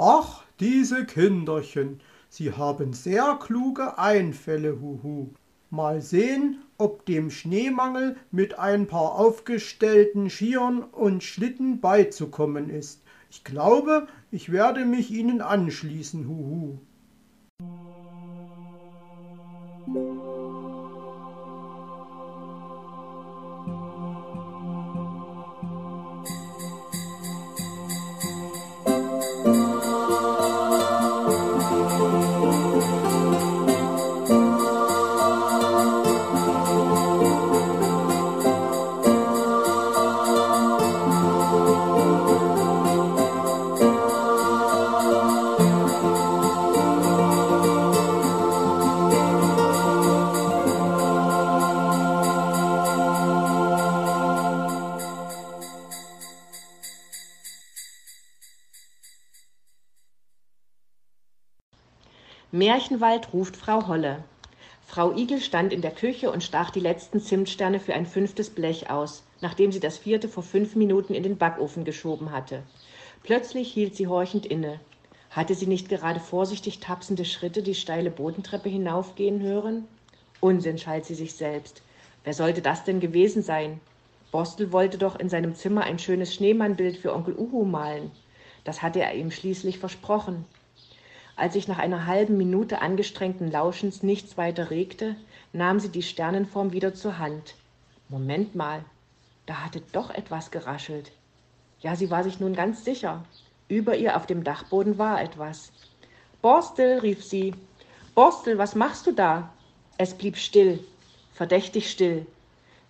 Ach, diese Kinderchen, sie haben sehr kluge Einfälle, huhu. Mal sehen, ob dem Schneemangel mit ein paar aufgestellten Skiern und Schlitten beizukommen ist. Ich glaube, ich werde mich ihnen anschließen, huhu. Märchenwald ruft Frau Holle. Frau Igel stand in der Küche und stach die letzten Zimtsterne für ein fünftes Blech aus, nachdem sie das vierte vor fünf Minuten in den Backofen geschoben hatte. Plötzlich hielt sie horchend inne. Hatte sie nicht gerade vorsichtig tapsende Schritte die steile Bodentreppe hinaufgehen hören? Unsinn, schalt sie sich selbst. Wer sollte das denn gewesen sein? Bostel wollte doch in seinem Zimmer ein schönes Schneemannbild für Onkel Uhu malen. Das hatte er ihm schließlich versprochen. Als sich nach einer halben Minute angestrengten Lauschens nichts weiter regte, nahm sie die Sternenform wieder zur Hand. Moment mal, da hatte doch etwas geraschelt. Ja, sie war sich nun ganz sicher. Über ihr auf dem Dachboden war etwas. Borstel, rief sie. Borstel, was machst du da? Es blieb still, verdächtig still.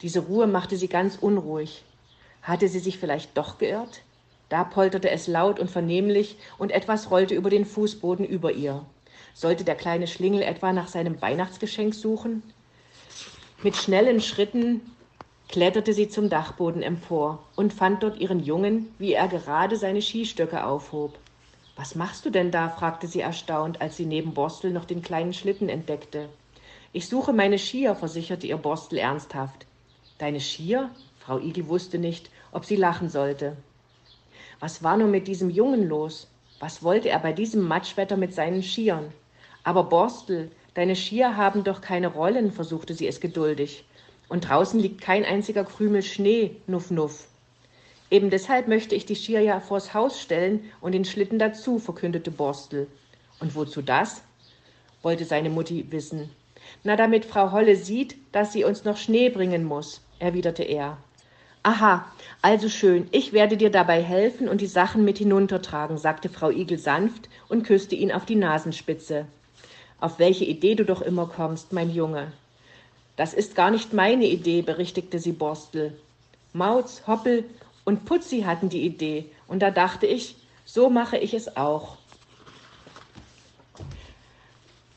Diese Ruhe machte sie ganz unruhig. Hatte sie sich vielleicht doch geirrt? Da polterte es laut und vernehmlich, und etwas rollte über den Fußboden über ihr. Sollte der kleine Schlingel etwa nach seinem Weihnachtsgeschenk suchen? Mit schnellen Schritten kletterte sie zum Dachboden empor und fand dort ihren Jungen, wie er gerade seine Skistöcke aufhob. Was machst du denn da? fragte sie erstaunt, als sie neben Borstel noch den kleinen Schlitten entdeckte. Ich suche meine Skier, versicherte ihr Borstel ernsthaft. Deine Skier? Frau Igel wusste nicht, ob sie lachen sollte. Was war nur mit diesem Jungen los? Was wollte er bei diesem Matschwetter mit seinen Skiern? Aber Borstel, deine Skier haben doch keine Rollen, versuchte sie es geduldig. Und draußen liegt kein einziger Krümel Schnee, nuff nuff. Eben deshalb möchte ich die Skier ja vors Haus stellen und den Schlitten dazu, verkündete Borstel. Und wozu das? wollte seine Mutti wissen. Na, damit Frau Holle sieht, dass sie uns noch Schnee bringen muss, erwiderte er. Aha, also schön, ich werde dir dabei helfen und die Sachen mit hinuntertragen, sagte Frau Igel sanft und küsste ihn auf die Nasenspitze. Auf welche Idee du doch immer kommst, mein Junge. Das ist gar nicht meine Idee, berichtigte sie Borstel. Mauz, Hoppel und Putzi hatten die Idee, und da dachte ich, so mache ich es auch.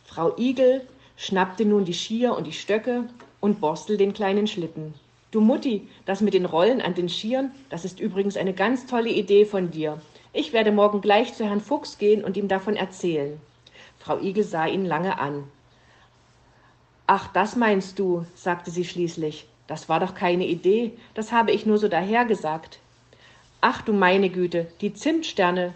Frau Igel schnappte nun die Skier und die Stöcke und Borstel den kleinen Schlitten. Du Mutti, das mit den Rollen an den Skiern, das ist übrigens eine ganz tolle Idee von dir. Ich werde morgen gleich zu Herrn Fuchs gehen und ihm davon erzählen. Frau Igel sah ihn lange an. Ach, das meinst du, sagte sie schließlich. Das war doch keine Idee, das habe ich nur so dahergesagt. Ach du meine Güte, die Zimtsterne.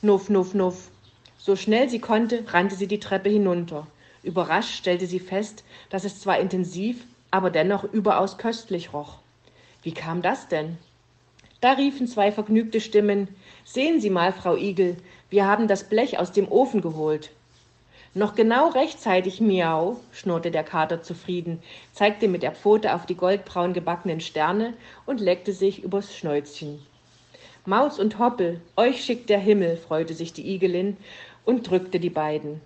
Nuff, nuff, nuff. So schnell sie konnte, rannte sie die Treppe hinunter. Überrascht stellte sie fest, dass es zwar intensiv, aber dennoch überaus köstlich roch. Wie kam das denn? Da riefen zwei vergnügte Stimmen Sehen Sie mal, Frau Igel, wir haben das Blech aus dem Ofen geholt. Noch genau rechtzeitig, miau, schnurrte der Kater zufrieden, zeigte mit der Pfote auf die goldbraun gebackenen Sterne und leckte sich übers Schnäuzchen. Maus und Hoppel, euch schickt der Himmel, freute sich die Igelin und drückte die beiden.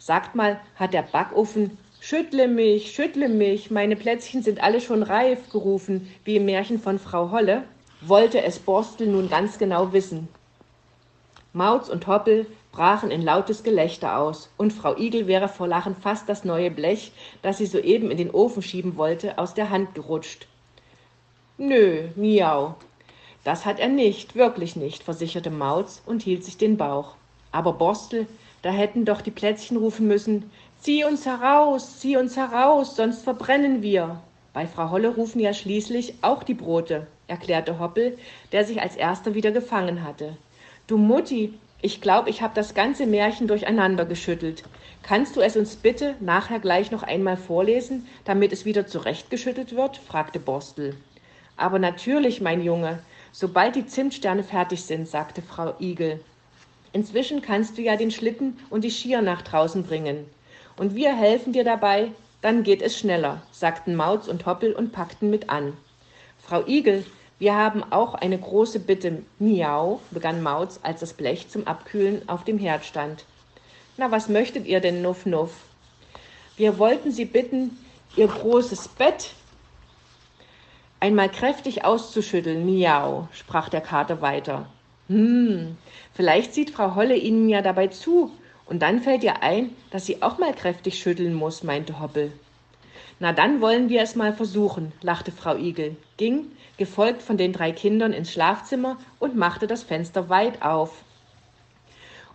Sagt mal, hat der Backofen Schüttle mich, schüttle mich, meine Plätzchen sind alle schon reif, gerufen, wie im Märchen von Frau Holle, wollte es Borstel nun ganz genau wissen. Mauz und Hoppel brachen in lautes Gelächter aus, und Frau Igel wäre vor Lachen fast das neue Blech, das sie soeben in den Ofen schieben wollte, aus der Hand gerutscht. Nö, miau. Das hat er nicht, wirklich nicht, versicherte Mauz und hielt sich den Bauch. Aber Borstel, da hätten doch die Plätzchen rufen müssen, Zieh uns heraus, zieh uns heraus, sonst verbrennen wir. Bei Frau Holle rufen ja schließlich auch die Brote, erklärte Hoppel, der sich als erster wieder gefangen hatte. Du Mutti, Ich glaube, ich habe das ganze Märchen durcheinander geschüttelt. Kannst du es uns bitte nachher gleich noch einmal vorlesen, damit es wieder zurechtgeschüttelt wird? fragte Borstel. Aber natürlich, mein Junge, sobald die Zimtsterne fertig sind, sagte Frau Igel. Inzwischen kannst du ja den Schlitten und die Skier nach draußen bringen. Und wir helfen dir dabei, dann geht es schneller, sagten Mauz und Hoppel und packten mit an. Frau Igel, wir haben auch eine große Bitte. Miau, begann Mauz, als das Blech zum Abkühlen auf dem Herd stand. Na, was möchtet ihr denn, Nuff Nuff? Wir wollten Sie bitten, Ihr großes Bett einmal kräftig auszuschütteln. Miau, sprach der Kater weiter. Hm, vielleicht sieht Frau Holle Ihnen ja dabei zu, und dann fällt ihr ein, dass sie auch mal kräftig schütteln muss, meinte Hoppel. Na, dann wollen wir es mal versuchen, lachte Frau Igel, ging, gefolgt von den drei Kindern, ins Schlafzimmer und machte das Fenster weit auf.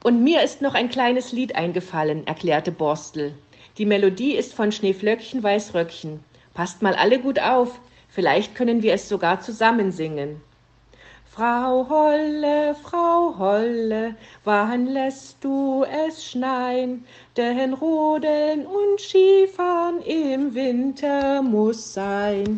Und mir ist noch ein kleines Lied eingefallen, erklärte Borstel. Die Melodie ist von Schneeflöckchen Weißröckchen. Passt mal alle gut auf, vielleicht können wir es sogar zusammen singen. Frau Holle, Frau Holle, wann lässt du es schneien? Denn Rodeln und Skifahren im Winter muss sein.